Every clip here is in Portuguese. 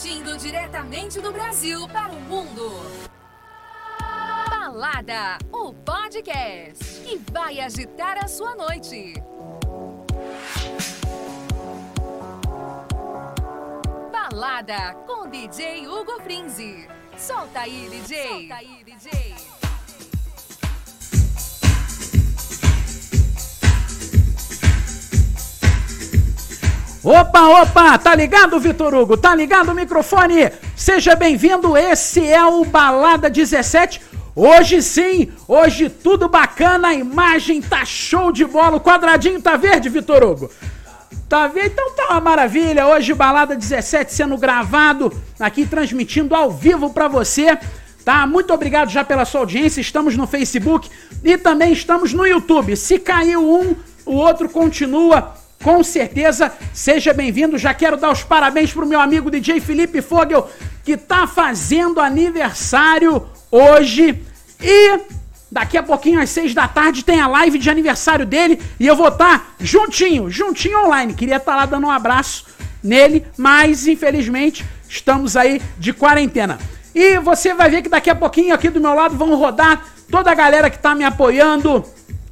Transmitindo diretamente do Brasil para o mundo. Balada, o podcast que vai agitar a sua noite. Balada com DJ Hugo Frinzi. Solta aí, DJ. Solta aí, DJ. Opa, opa, tá ligado, Vitor Hugo? Tá ligado o microfone? Seja bem-vindo, esse é o Balada 17. Hoje sim, hoje tudo bacana, a imagem tá show de bola, o quadradinho tá verde, Vitor Hugo? Tá vendo? Então tá uma maravilha. Hoje Balada 17 sendo gravado, aqui transmitindo ao vivo pra você. Tá? Muito obrigado já pela sua audiência. Estamos no Facebook e também estamos no YouTube. Se caiu um, o outro continua com certeza, seja bem-vindo. Já quero dar os parabéns pro meu amigo DJ Felipe Fogel, que tá fazendo aniversário hoje. E daqui a pouquinho, às seis da tarde, tem a live de aniversário dele. E eu vou estar tá juntinho, juntinho online. Queria estar tá lá dando um abraço nele, mas infelizmente estamos aí de quarentena. E você vai ver que daqui a pouquinho aqui do meu lado vão rodar toda a galera que tá me apoiando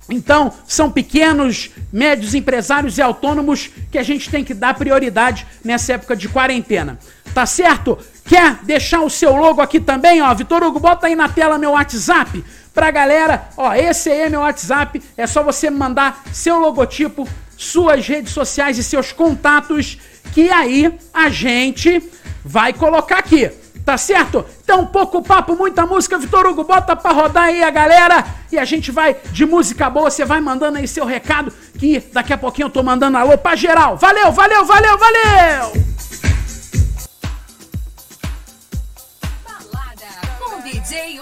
então, são pequenos, médios empresários e autônomos que a gente tem que dar prioridade nessa época de quarentena. Tá certo? Quer deixar o seu logo aqui também, ó? Vitor Hugo, bota aí na tela meu WhatsApp pra galera. Ó, esse aí é meu WhatsApp. É só você mandar seu logotipo, suas redes sociais e seus contatos que aí a gente vai colocar aqui. Tá certo? Então, pouco papo, muita música. Vitor Hugo, bota pra rodar aí a galera. E a gente vai de música boa. Você vai mandando aí seu recado. Que daqui a pouquinho eu tô mandando alô pra geral. Valeu, valeu, valeu, valeu! Balada com DJ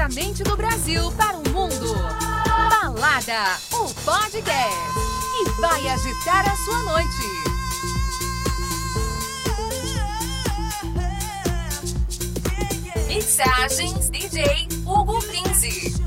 diretamente do Brasil para o mundo. Balada, o podcast. E vai agitar a sua noite. Mixagens DJ Hugo Prince.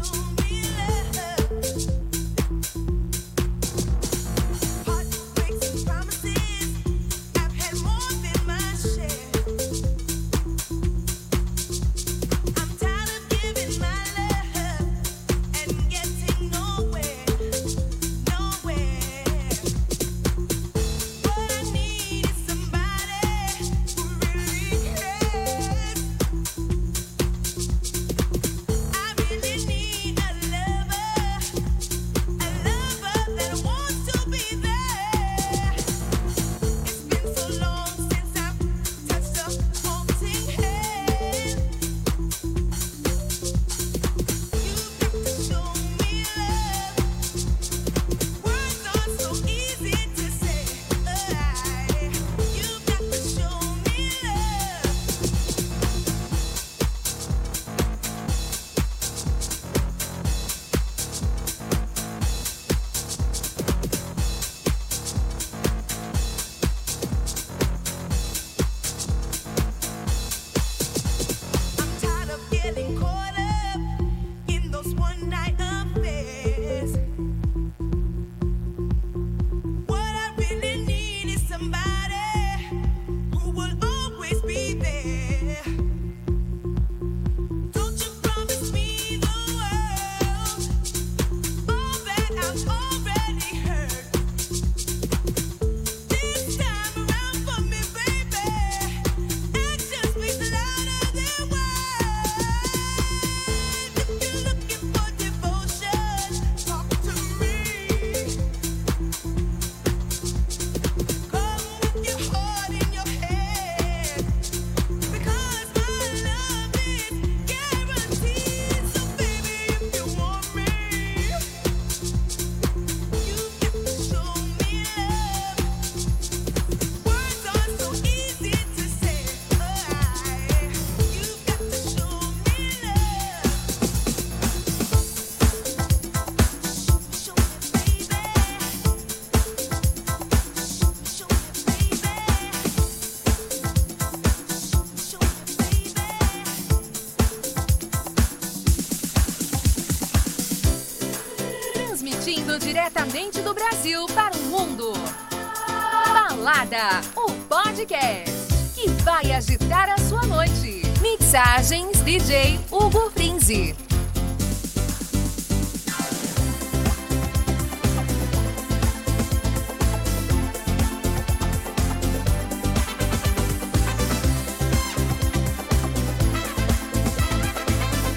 podcast que vai agitar a sua noite. Mixagens DJ Hugo Frinzi.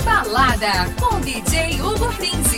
Balada com DJ Hugo Frinzi.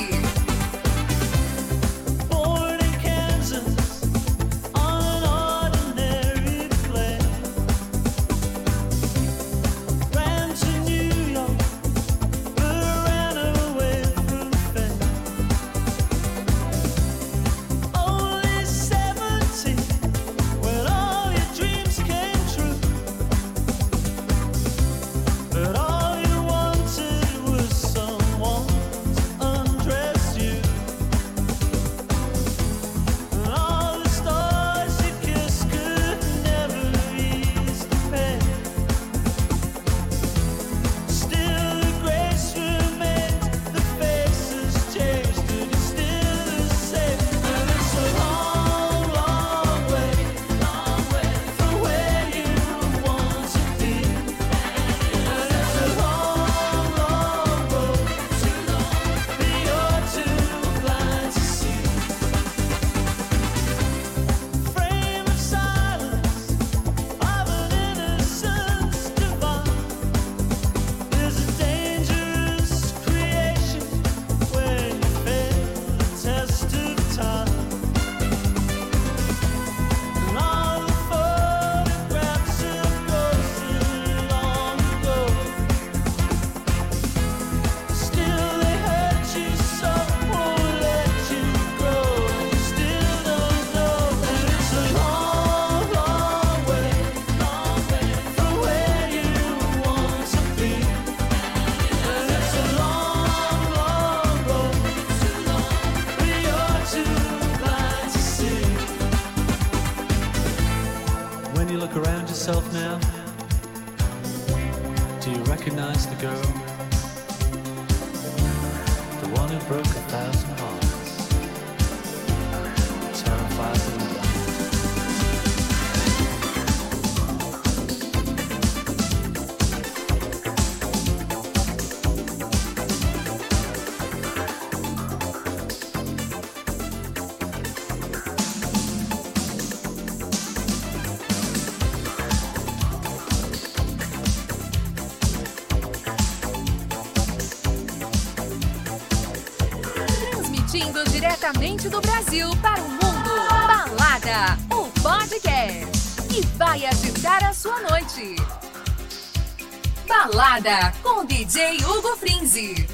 DJ Hugo Frinzi.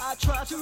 I try to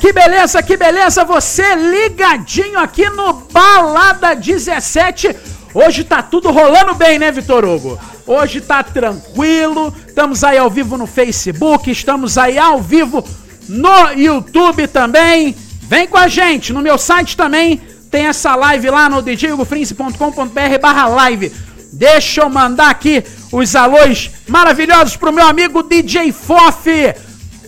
que beleza, que beleza, você ligadinho aqui no Balada 17. Hoje tá tudo rolando bem, né, Vitor Hugo? Hoje tá tranquilo, estamos aí ao vivo no Facebook, estamos aí ao vivo no YouTube também. Vem com a gente, no meu site também tem essa live lá no djhugofrince.com.br barra live. Deixa eu mandar aqui os alôs maravilhosos pro meu amigo DJ Fof.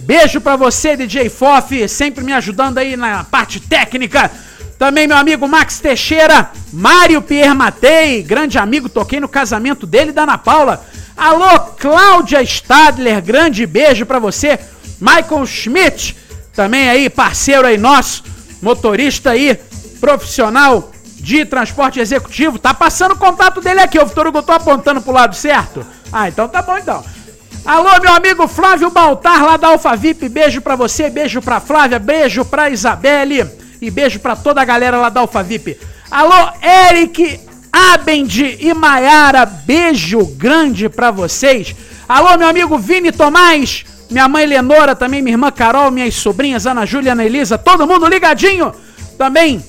Beijo pra você, DJ Fof, sempre me ajudando aí na parte técnica. Também meu amigo Max Teixeira, Mário Pierre Matei, grande amigo, toquei no casamento dele da Ana Paula. Alô, Cláudia Stadler, grande beijo pra você. Michael Schmidt, também aí, parceiro aí nosso, motorista aí, profissional de transporte executivo. Tá passando o contato dele aqui, o Vitor Hugo, tô apontando pro lado certo? Ah, então tá bom então. Alô, meu amigo Flávio Baltar, lá da Alphavip, beijo pra você, beijo pra Flávia, beijo pra Isabelle e beijo pra toda a galera lá da Alphavip. Alô, Eric Abend e Maiara, beijo grande pra vocês. Alô, meu amigo Vini Tomás, minha mãe Lenora, também minha irmã Carol, minhas sobrinhas Ana Júlia Ana Elisa, todo mundo ligadinho Também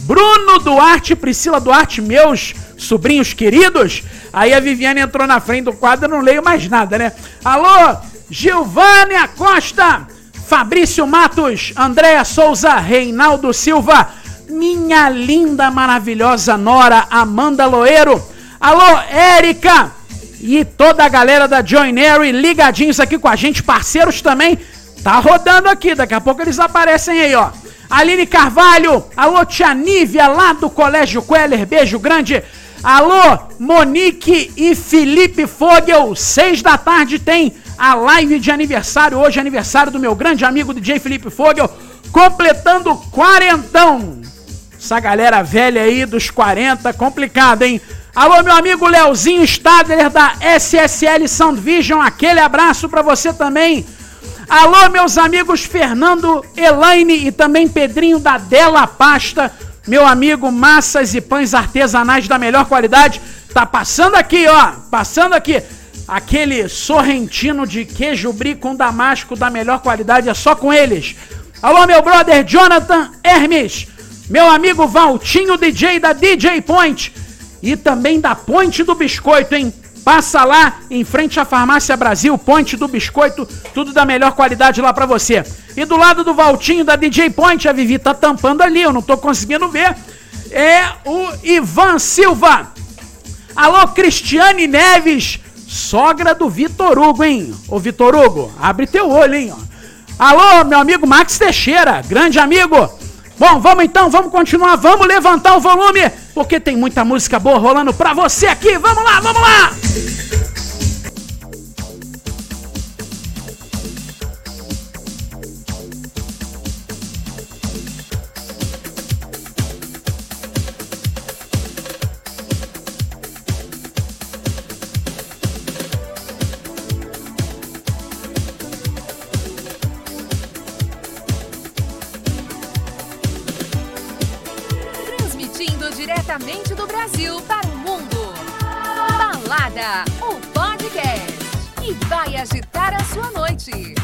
Bruno Duarte Priscila Duarte, meus sobrinhos queridos. Aí a Viviane entrou na frente do quadro, eu não leio mais nada, né? Alô, Gilvânia Costa, Fabrício Matos, Andréa Souza, Reinaldo Silva, minha linda, maravilhosa nora Amanda Loeiro. Alô, Érica e toda a galera da Joinery ligadinhos aqui com a gente, parceiros também. Tá rodando aqui, daqui a pouco eles aparecem aí, ó. Aline Carvalho, alô tia Nívia lá do Colégio Queller, beijo grande. Alô Monique e Felipe Fogel, seis da tarde tem a live de aniversário, hoje é aniversário do meu grande amigo DJ Felipe Fogel, completando quarentão. Essa galera velha aí dos 40, complicado, hein? Alô, meu amigo Leozinho Stadler da SSL Sound Vision, aquele abraço pra você também. Alô, meus amigos Fernando, Elaine e também Pedrinho da Della Pasta, meu amigo Massas e Pães Artesanais da melhor qualidade. Tá passando aqui, ó, passando aqui. Aquele sorrentino de queijo brie com damasco da melhor qualidade, é só com eles. Alô, meu brother Jonathan Hermes, meu amigo Valtinho DJ da DJ Point e também da Ponte do Biscoito, hein? Passa lá em frente à Farmácia Brasil, Ponte do Biscoito, tudo da melhor qualidade lá pra você. E do lado do Valtinho da DJ Point, a Vivi tá tampando ali, eu não tô conseguindo ver. É o Ivan Silva. Alô, Cristiane Neves, sogra do Vitor Hugo, hein? Ô Vitor Hugo, abre teu olho, hein? Alô, meu amigo Max Teixeira, grande amigo. Bom, vamos então, vamos continuar, vamos levantar o volume, porque tem muita música boa rolando pra você aqui. Vamos lá, vamos lá! Diretamente do Brasil para o mundo. Balada, o podcast que vai agitar a sua noite.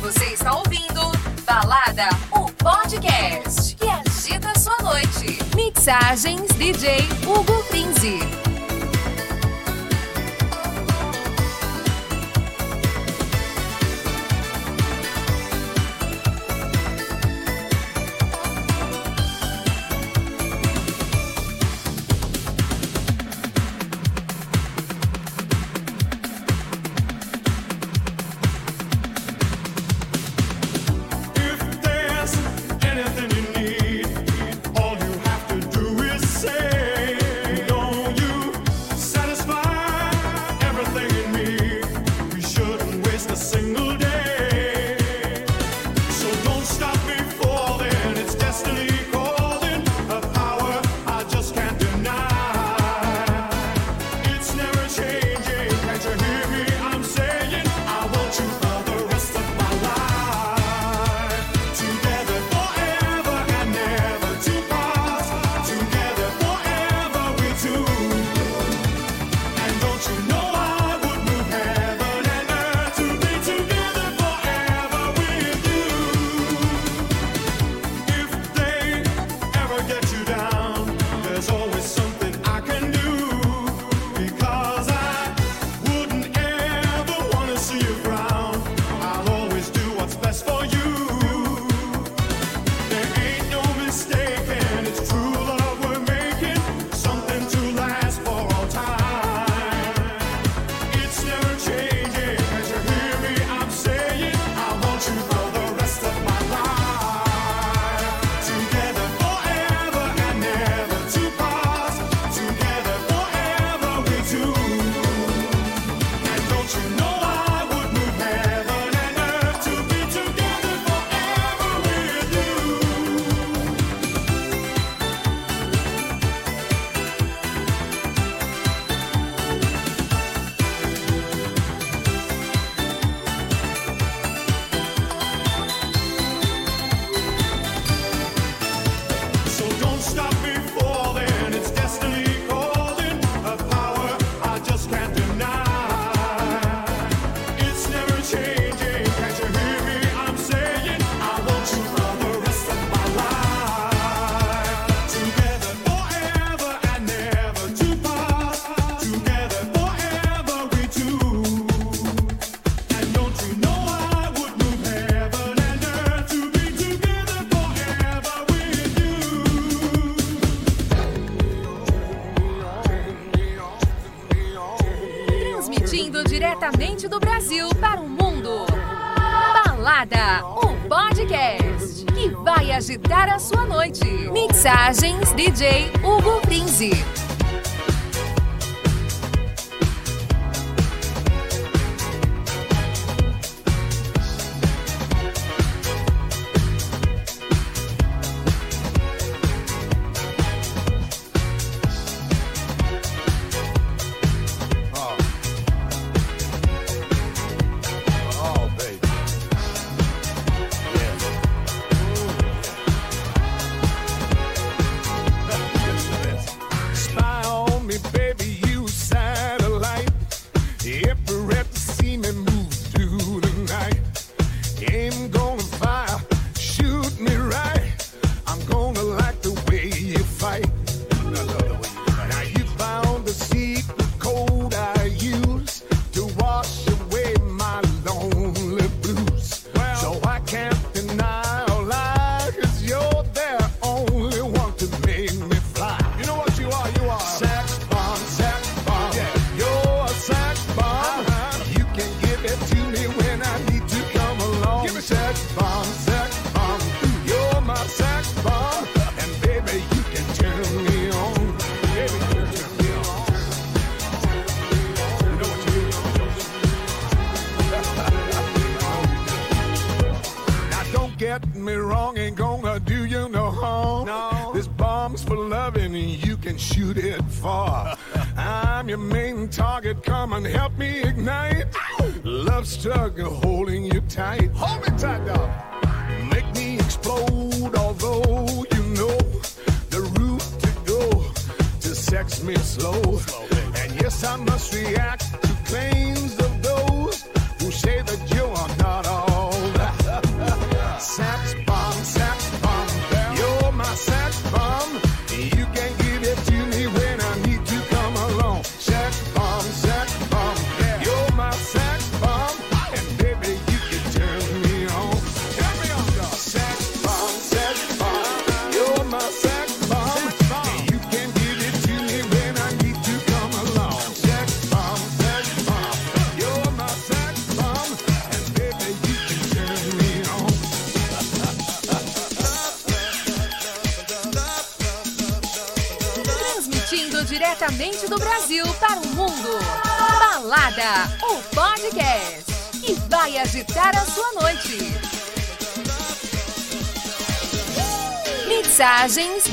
Você está ouvindo Balada, o podcast que agita a sua noite. Mixagens DJ Hugo Prinzi. Mixagens DJ Hugo Prinzi.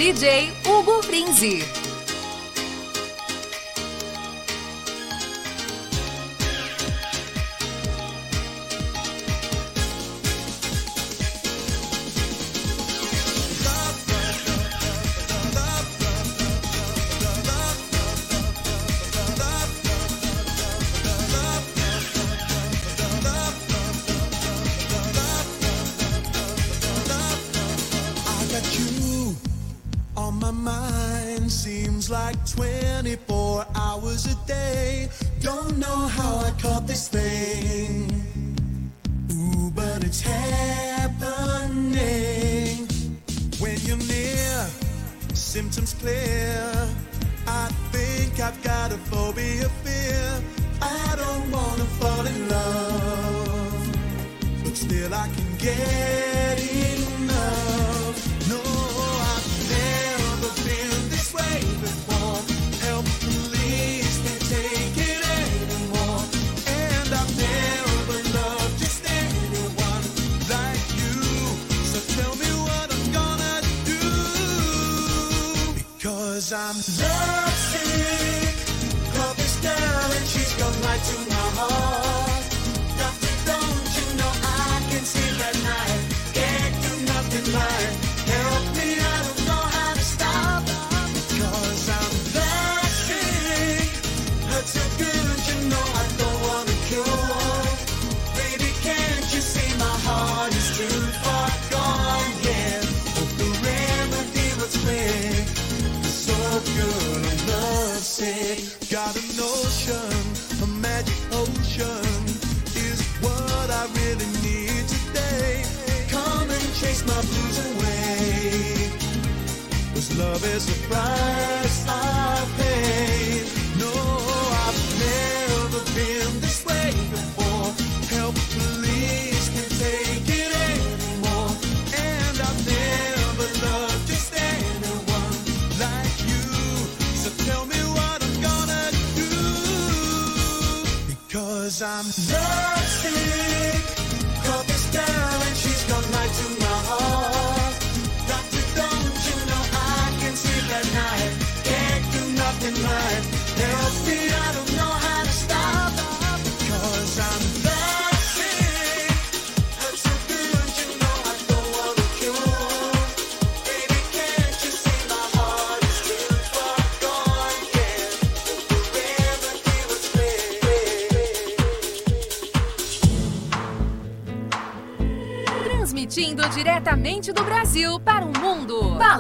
DJ 24 hours a day.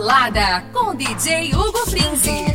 Balada com DJ Hugo Prince.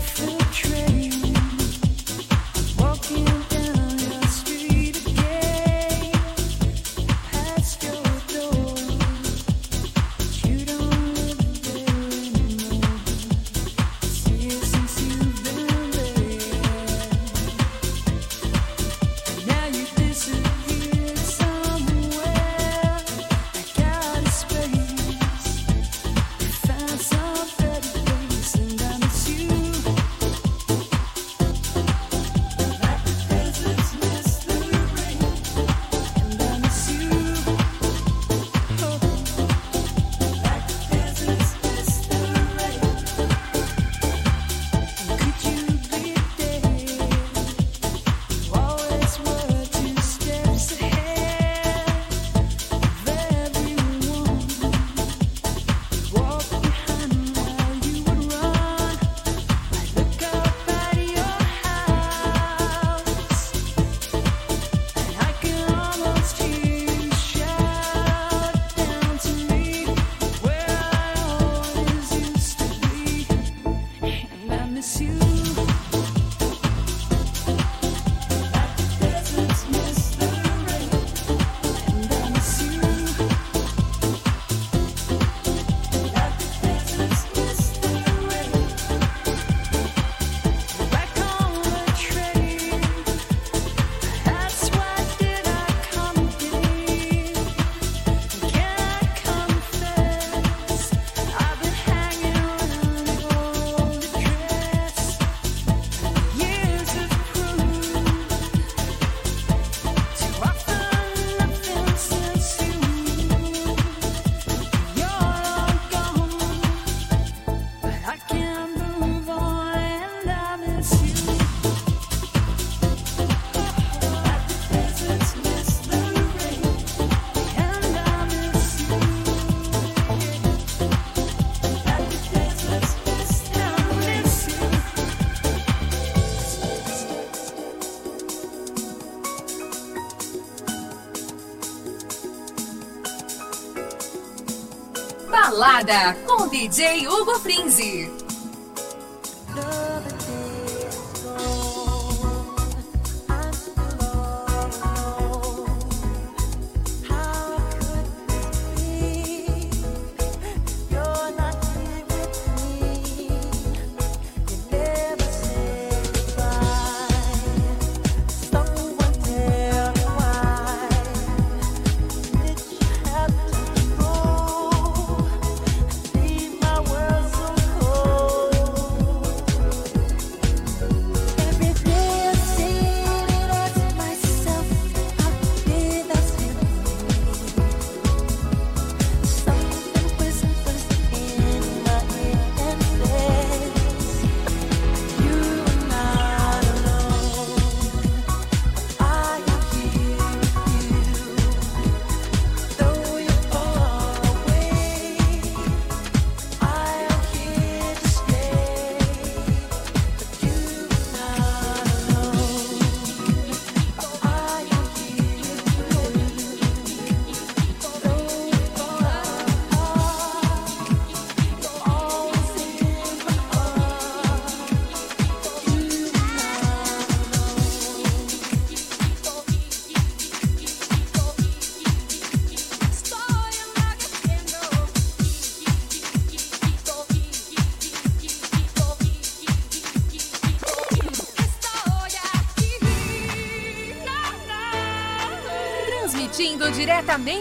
Estrada, com DJ Hugo Frinzi.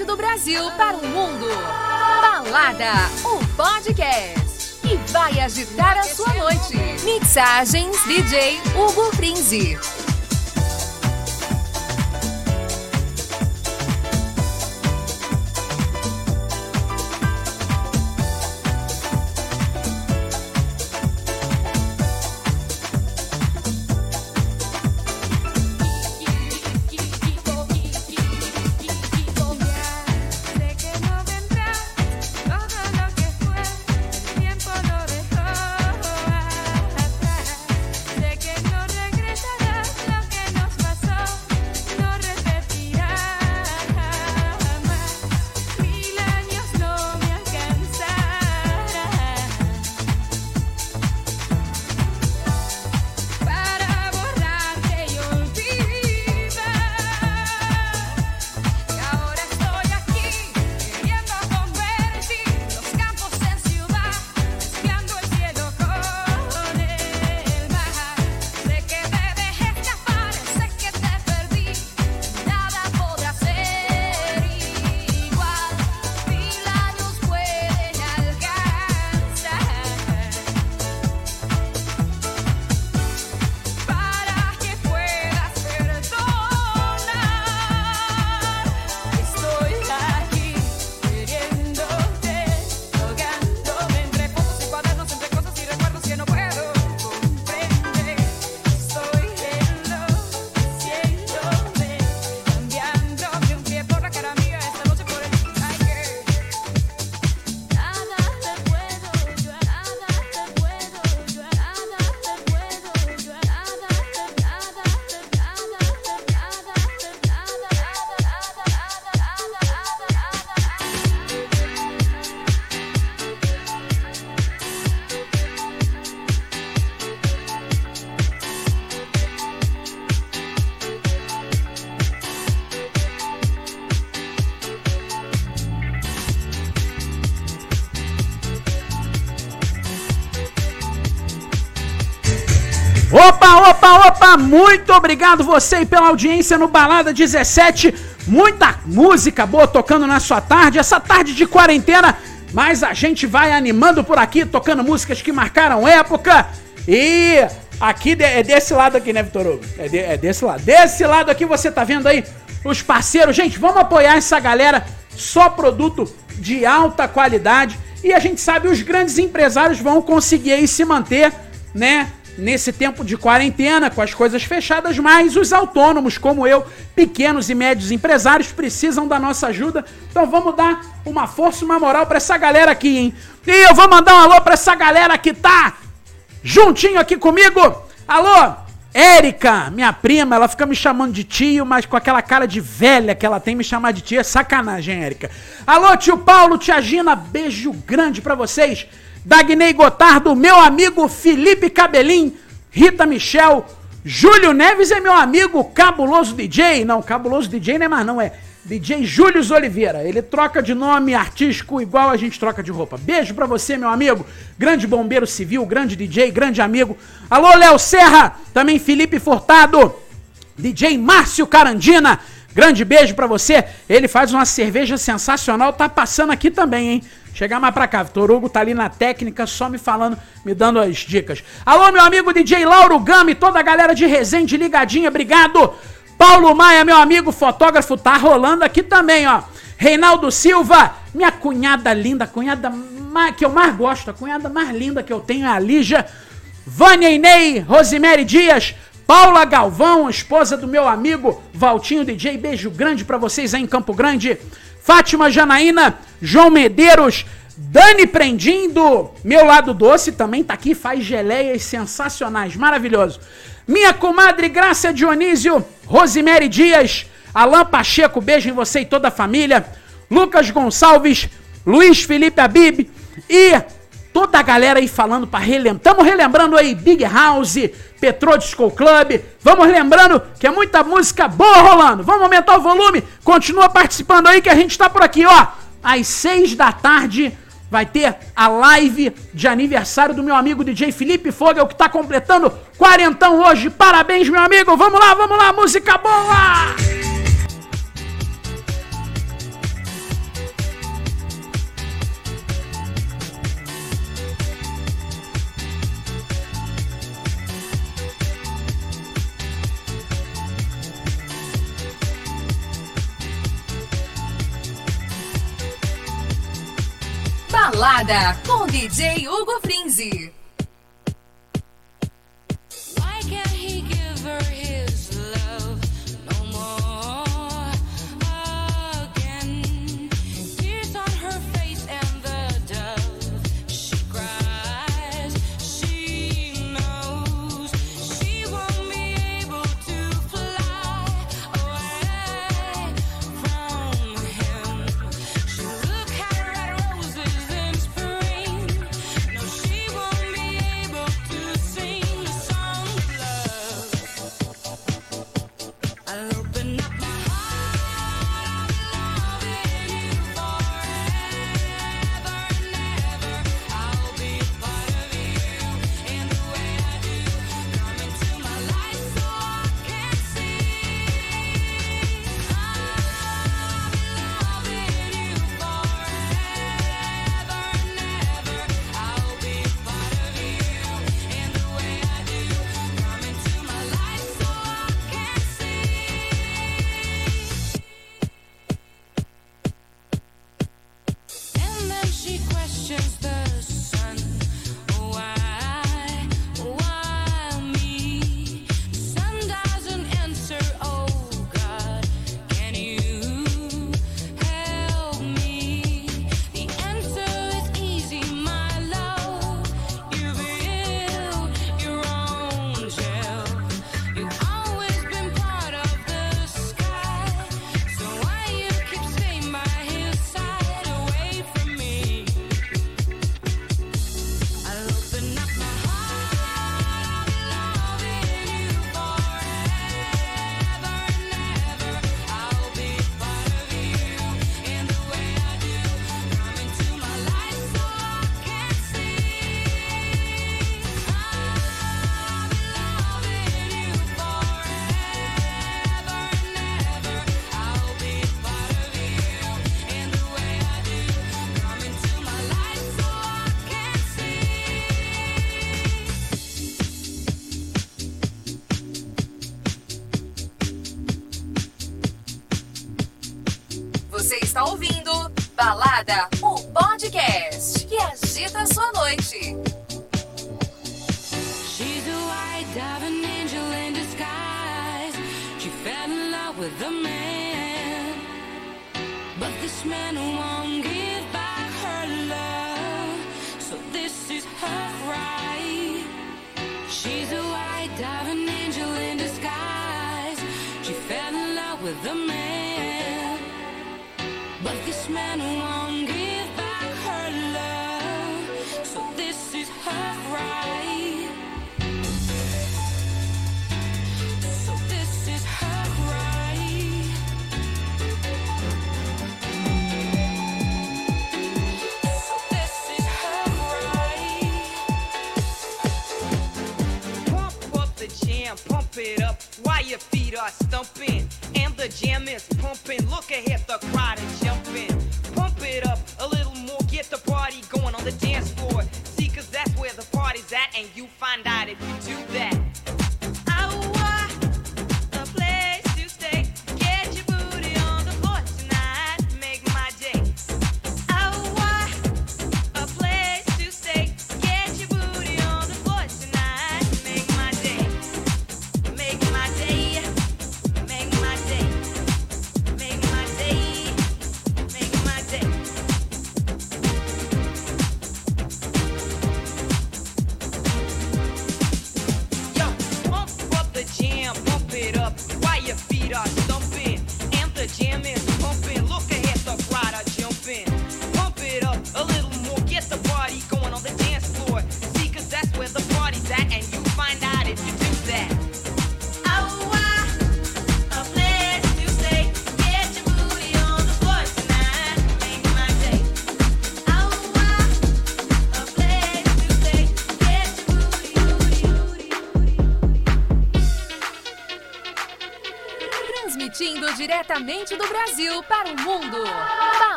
norte do Brasil para o mundo. Balada, o podcast que vai agitar a sua noite. Mixagens DJ Hugo Frinzi. Muito obrigado você pela audiência no Balada 17. Muita música boa tocando na sua tarde, essa tarde de quarentena, mas a gente vai animando por aqui, tocando músicas que marcaram época. E aqui é desse lado aqui, né, Vitor Hugo? É, de- é desse lado. Desse lado aqui você tá vendo aí os parceiros. Gente, vamos apoiar essa galera. Só produto de alta qualidade. E a gente sabe os grandes empresários vão conseguir aí se manter, né? Nesse tempo de quarentena, com as coisas fechadas, mas os autônomos, como eu, pequenos e médios empresários, precisam da nossa ajuda. Então vamos dar uma força, uma moral pra essa galera aqui, hein? E eu vou mandar um alô pra essa galera que tá juntinho aqui comigo. Alô, Érica, minha prima, ela fica me chamando de tio, mas com aquela cara de velha que ela tem, me chamar de tia é sacanagem, Érica. Alô, tio Paulo, tia Gina, beijo grande pra vocês. Dagnei Gotardo, meu amigo Felipe Cabelim, Rita Michel, Júlio Neves é meu amigo, cabuloso DJ. Não, cabuloso DJ não é mais não, é DJ Júlio Oliveira. Ele troca de nome artístico igual a gente troca de roupa. Beijo pra você, meu amigo. Grande bombeiro civil, grande DJ, grande amigo. Alô, Léo Serra, também Felipe Furtado. DJ Márcio Carandina, grande beijo pra você. Ele faz uma cerveja sensacional, tá passando aqui também, hein? Chegar mais pra cá, Vitor Hugo tá ali na técnica, só me falando, me dando as dicas. Alô, meu amigo DJ Lauro Gami, toda a galera de Resende ligadinha, obrigado. Paulo Maia, meu amigo fotógrafo, tá rolando aqui também, ó. Reinaldo Silva, minha cunhada linda, cunhada que eu mais gosto, a cunhada mais linda que eu tenho é a Lígia. Vânia Inei, Rosemary Dias, Paula Galvão, esposa do meu amigo Valtinho DJ, beijo grande pra vocês aí em Campo Grande. Fátima Janaína, João Medeiros, Dani Prendim do Meu Lado Doce também tá aqui, faz geleias sensacionais, maravilhoso. Minha comadre Graça Dionísio, Rosemary Dias, Alain Pacheco, beijo em você e toda a família. Lucas Gonçalves, Luiz Felipe Abib e toda a galera aí falando pra relembrar. Estamos relembrando aí Big House, Petro Disco Club. Vamos lembrando que é muita música boa rolando. Vamos aumentar o volume. Continua participando aí que a gente tá por aqui, ó. Às seis da tarde vai ter a live de aniversário do meu amigo DJ Felipe Fogel, que tá completando quarentão hoje. Parabéns, meu amigo. Vamos lá, vamos lá, música boa! Balada com DJ Hugo Frinzi.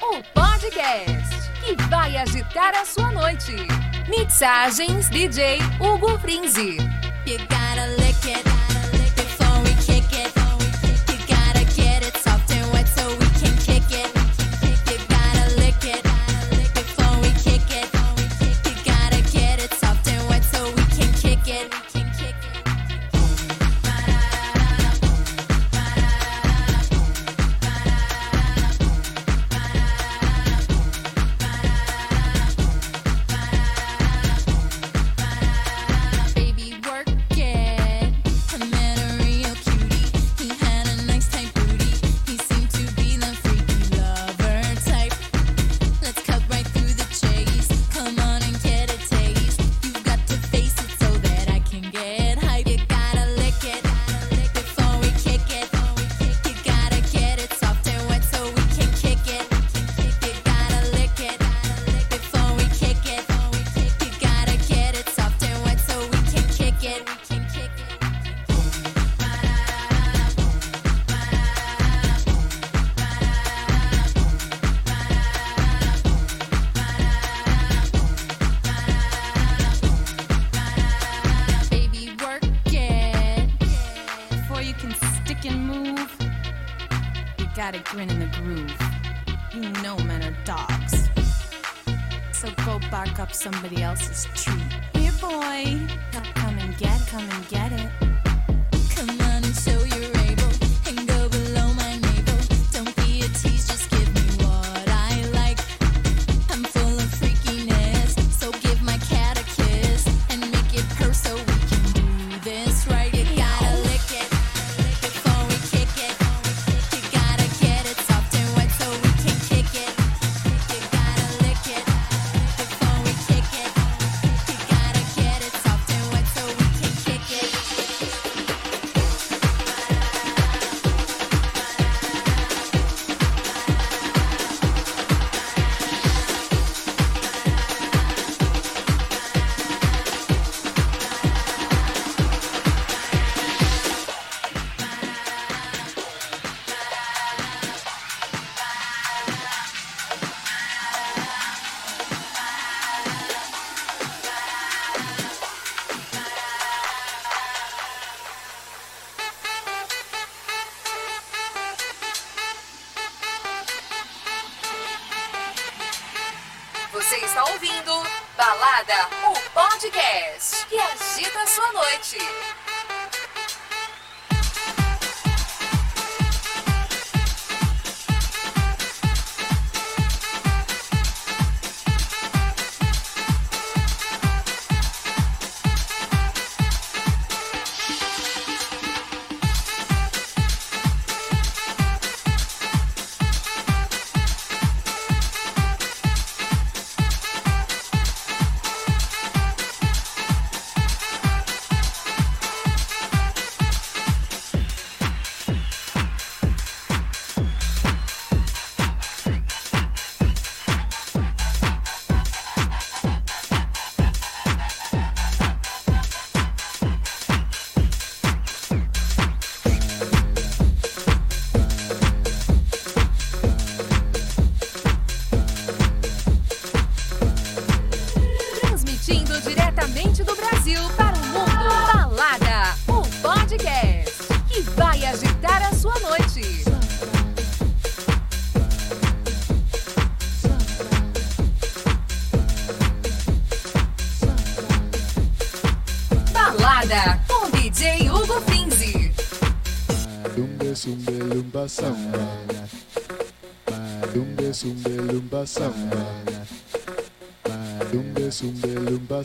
O podcast que vai agitar a sua noite. Mixagens DJ Hugo Frinzi. got a grin in the groove. You know men are dogs. So go bark up somebody else's tree. Here, boy. Come and get, come and get it.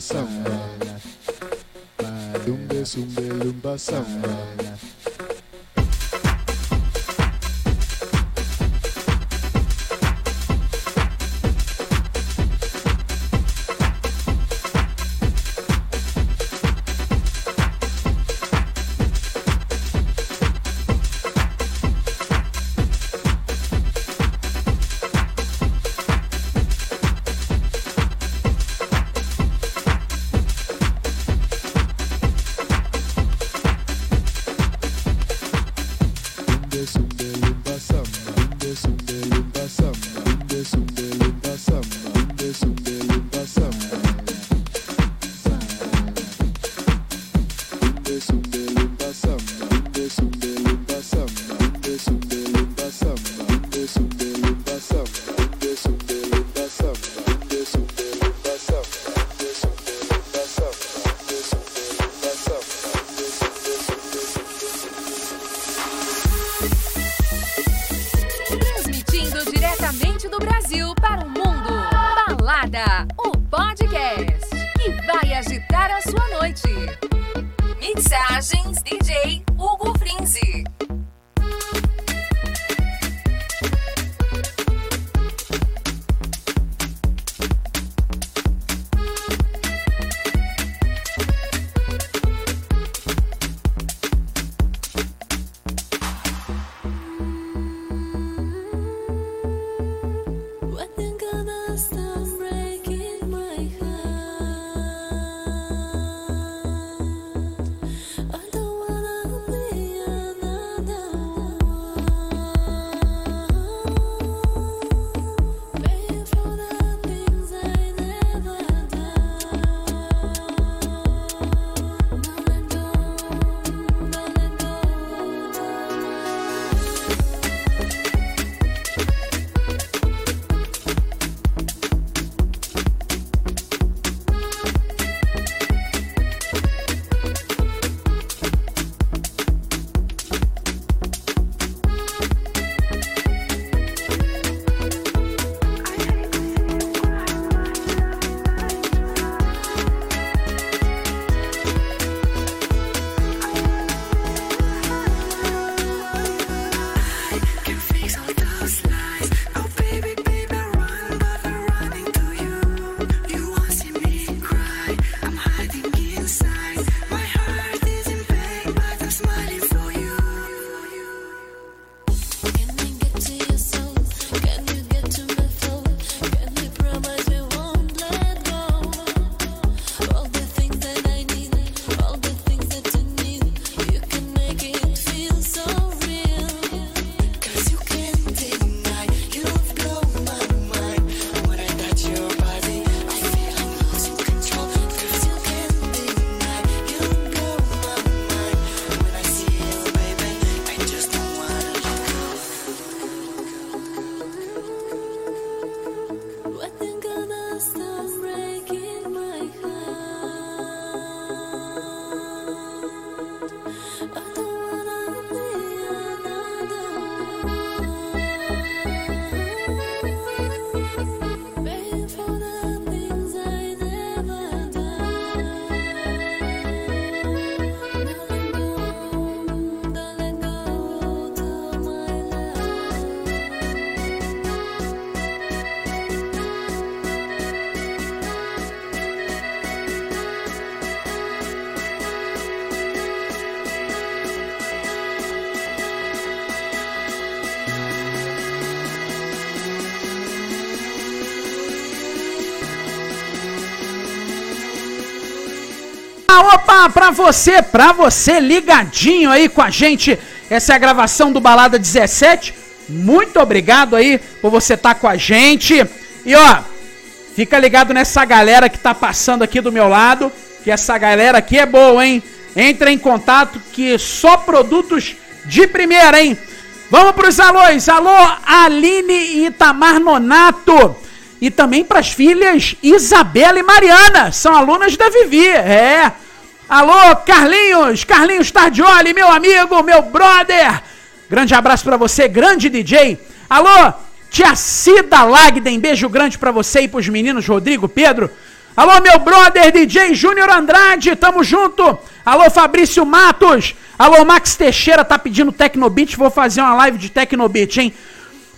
samba samba. Dumbe sumbe lumba samba. do Brasil para o mundo. Balada, o podcast que vai agitar a sua noite. Mixagens DJ Hugo Frinzi. Pra você, pra você ligadinho aí com a gente. Essa é a gravação do Balada 17. Muito obrigado aí por você estar com a gente. E ó, fica ligado nessa galera que tá passando aqui do meu lado, que essa galera aqui é boa, hein? Entra em contato que só produtos de primeira, hein? Vamos pros alôs. Alô, Aline e Itamar Nonato. E também pras filhas Isabela e Mariana. São alunas da Vivi. É. Alô, Carlinhos. Carlinhos Tardioli, meu amigo, meu brother. Grande abraço pra você, grande DJ. Alô, tia Cida Lagden. Beijo grande pra você e pros meninos Rodrigo, Pedro. Alô, meu brother DJ Júnior Andrade, tamo junto. Alô, Fabrício Matos. Alô, Max Teixeira tá pedindo Tecnobit. Vou fazer uma live de Tecnobit, hein?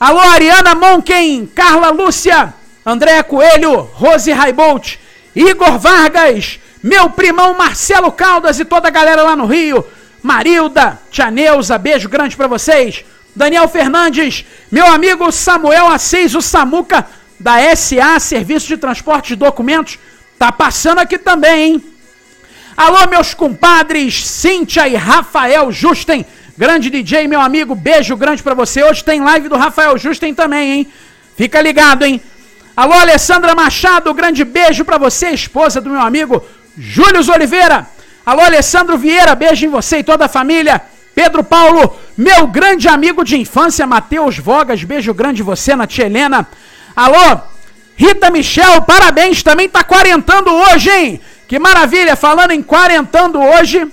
Alô, Ariana Monken, Carla Lúcia, Andréa Coelho, Rose Raibolt, Igor Vargas, meu primão Marcelo Caldas e toda a galera lá no Rio. Marilda, Tia Neuza, beijo grande pra vocês. Daniel Fernandes, meu amigo Samuel Assis, o Samuca da SA, Serviço de Transporte de Documentos, tá passando aqui também, hein? Alô, meus compadres, Cíntia e Rafael Justen, grande DJ, meu amigo, beijo grande pra você. Hoje tem live do Rafael Justen também, hein? Fica ligado, hein? Alô, Alessandra Machado, grande beijo pra você, esposa do meu amigo Júlio Oliveira. Alô, Alessandro Vieira, beijo em você e toda a família. Pedro Paulo, meu grande amigo de infância, Matheus Vogas, beijo grande você, na tia Helena. Alô, Rita Michel, parabéns, também tá quarentando hoje, hein? Que maravilha, falando em quarentando hoje.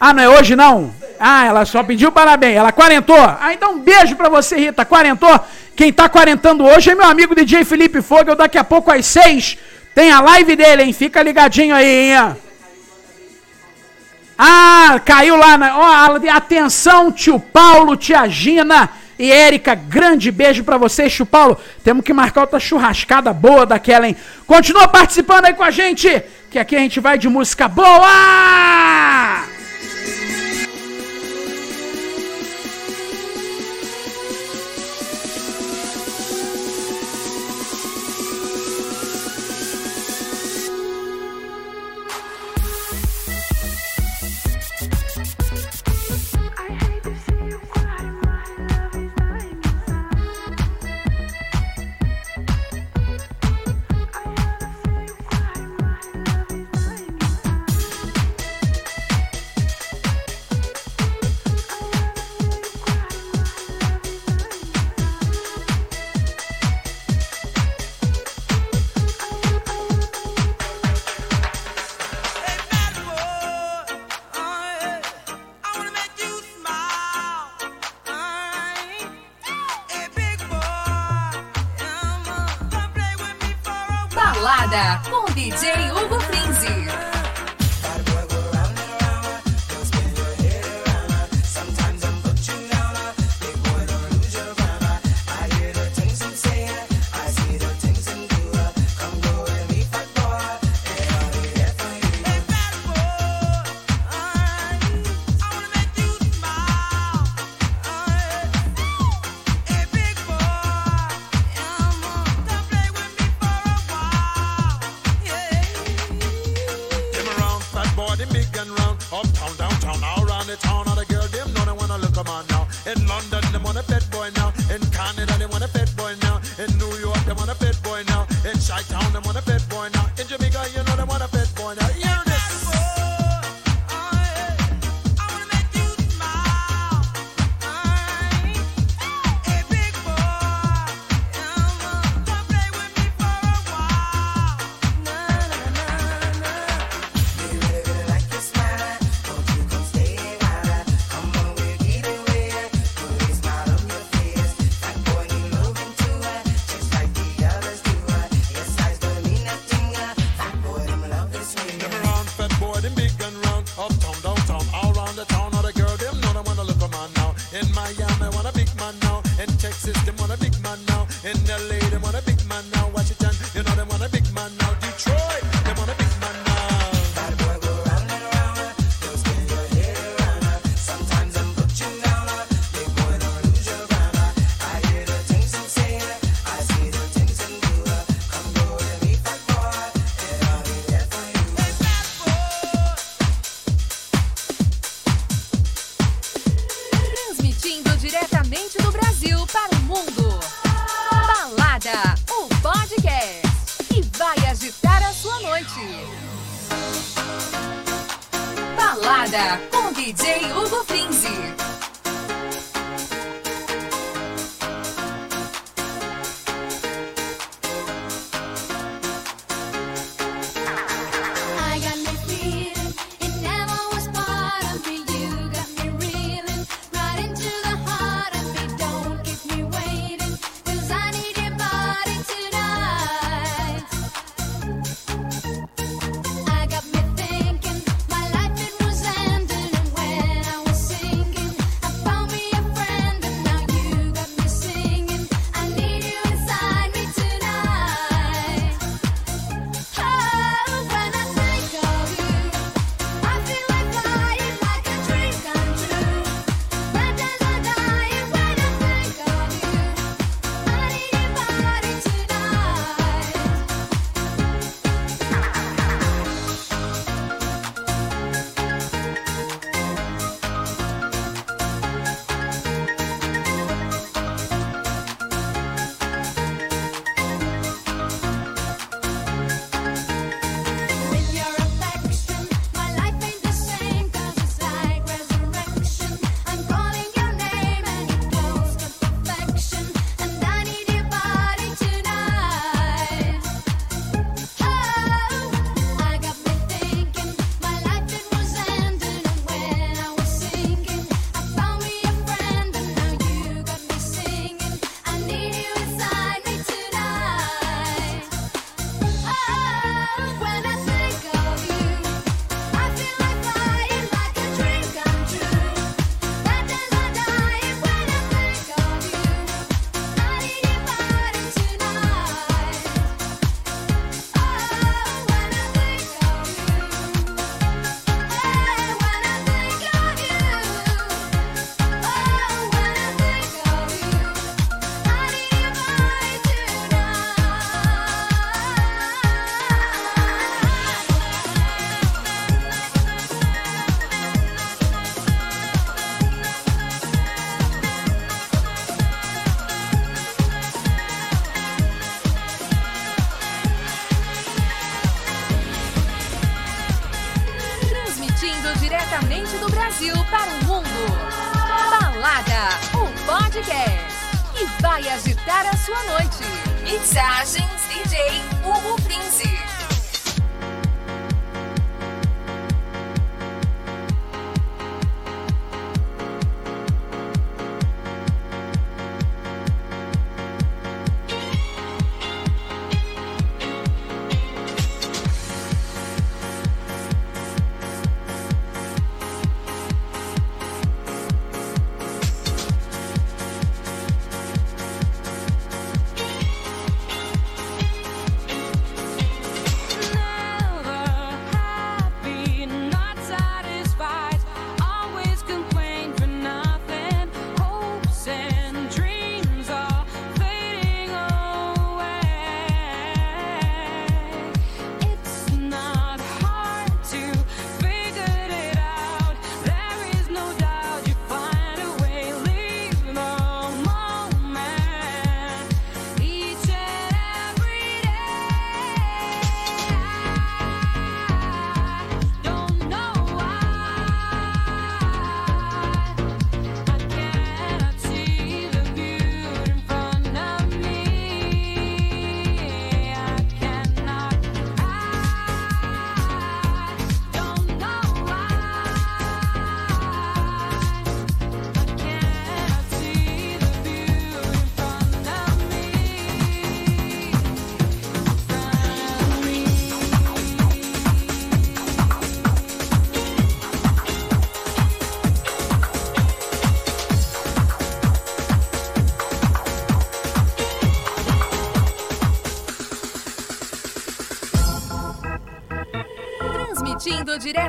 Ah, não é hoje não? Ah, ela só pediu parabéns, ela quarentou. Ah, então um beijo pra você, Rita, quarentou. Quem tá quarentando hoje é meu amigo DJ Felipe Fogel, daqui a pouco às seis tem a live dele, hein? Fica ligadinho aí, hein? Ah, caiu lá na. Ó, atenção, tio Paulo, tia Gina e Érica, grande beijo pra vocês, tio Paulo. Temos que marcar outra churrascada boa daquela, hein? Continua participando aí com a gente, que aqui a gente vai de música boa! Balada com DJ Hugo diretamente do Brasil para o mundo. Balada, o podcast que vai agitar a sua noite. Balada com DJ Hugo Finzi.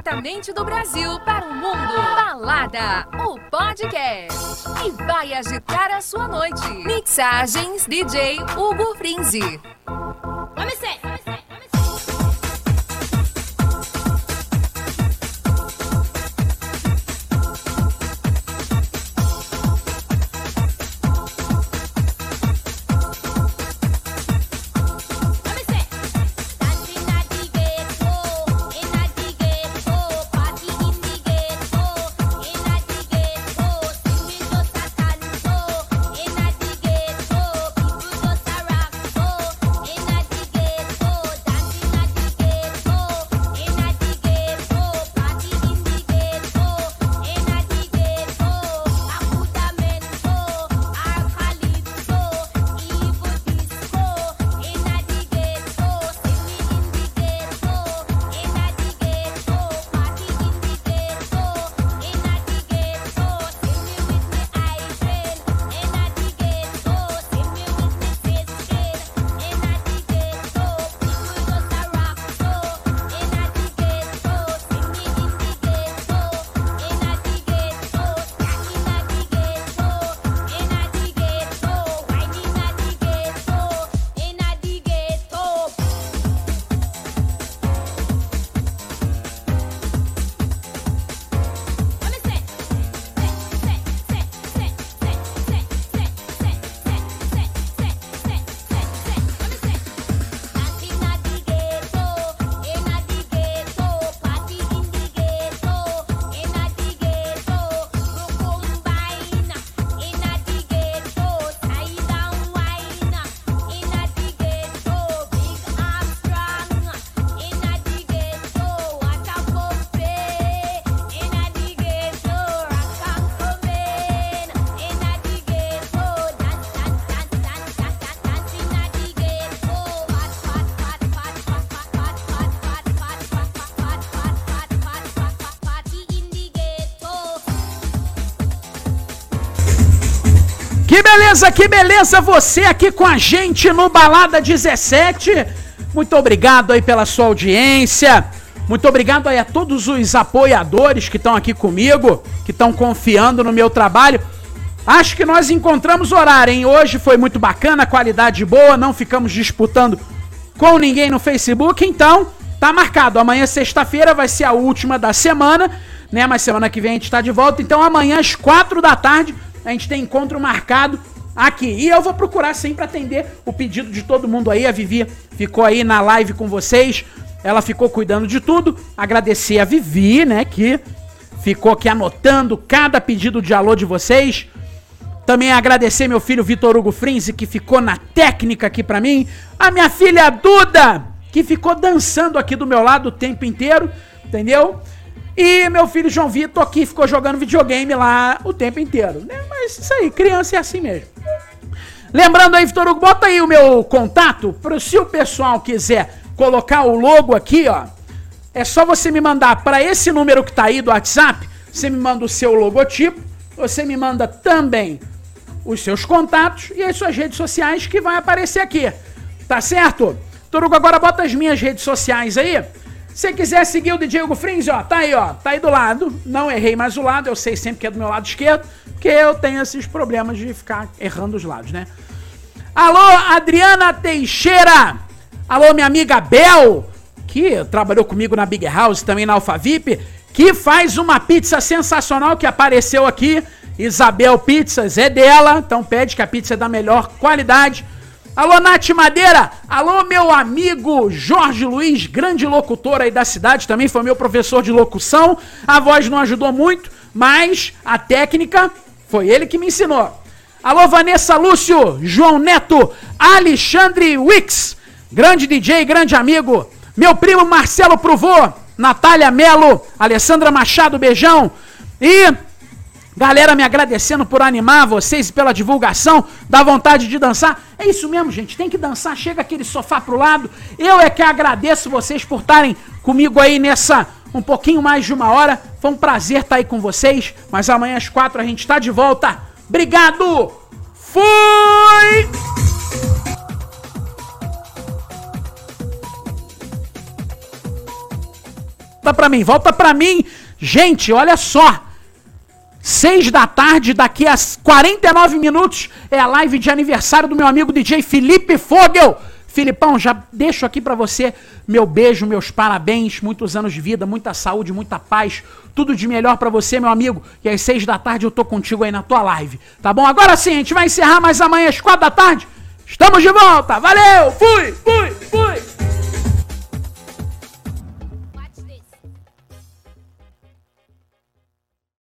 diretamente do Brasil para o mundo. Balada, o podcast. E vai agitar a sua noite. Mixagens DJ Hugo Frinzi. Que beleza, que beleza você aqui com a gente no Balada 17. Muito obrigado aí pela sua audiência. Muito obrigado aí a todos os apoiadores que estão aqui comigo, que estão confiando no meu trabalho. Acho que nós encontramos horário, hein? Hoje foi muito bacana, qualidade boa, não ficamos disputando com ninguém no Facebook, então tá marcado. Amanhã, sexta-feira, vai ser a última da semana, né? Mas semana que vem a gente tá de volta. Então amanhã, às quatro da tarde, a gente tem encontro marcado aqui. E eu vou procurar sempre atender o pedido de todo mundo aí. A Vivi ficou aí na live com vocês. Ela ficou cuidando de tudo. Agradecer a Vivi, né? Que ficou aqui anotando cada pedido de alô de vocês. Também agradecer meu filho Vitor Hugo Frinzi, que ficou na técnica aqui pra mim. A minha filha Duda, que ficou dançando aqui do meu lado o tempo inteiro, entendeu? E meu filho João Vitor, que ficou jogando videogame lá o tempo inteiro. Né? Mas isso aí, criança é assim mesmo. Lembrando aí, Vitor Hugo, bota aí o meu contato, pro, se o pessoal quiser colocar o logo aqui, ó. É só você me mandar para esse número que tá aí do WhatsApp, você me manda o seu logotipo, você me manda também os seus contatos e as suas redes sociais que vai aparecer aqui. Tá certo? Torugo, agora bota as minhas redes sociais aí. Se quiser seguir o DJ Hugo Frins, ó, tá aí, ó, tá aí do lado. Não errei mais o lado, eu sei sempre que é do meu lado esquerdo, porque eu tenho esses problemas de ficar errando os lados, né? Alô, Adriana Teixeira! Alô, minha amiga Bel, que trabalhou comigo na Big House, também na Alphavip, que faz uma pizza sensacional que apareceu aqui. Isabel Pizzas é dela, então pede que a pizza é da melhor qualidade. Alô, Nath Madeira! Alô, meu amigo Jorge Luiz, grande locutor aí da cidade, também foi meu professor de locução. A voz não ajudou muito, mas a técnica foi ele que me ensinou. Alô, Vanessa Lúcio, João Neto, Alexandre Wix, grande DJ, grande amigo. Meu primo Marcelo Provô, Natália Melo, Alessandra Machado, beijão. E Galera me agradecendo por animar vocês pela divulgação, dá vontade de dançar. É isso mesmo, gente, tem que dançar, chega aquele sofá pro lado. Eu é que agradeço vocês por estarem comigo aí nessa um pouquinho mais de uma hora. Foi um prazer estar aí com vocês, mas amanhã às quatro a gente tá de volta. Obrigado! Fui! Volta pra mim, volta pra mim. Gente, olha só. Seis da tarde, daqui a 49 minutos, é a live de aniversário do meu amigo DJ Felipe Fogel. Filipão, já deixo aqui pra você meu beijo, meus parabéns, muitos anos de vida, muita saúde, muita paz, tudo de melhor pra você, meu amigo. E às seis da tarde eu tô contigo aí na tua live, tá bom? Agora sim, a gente vai encerrar mais amanhã às quatro da tarde. Estamos de volta, valeu, fui, fui!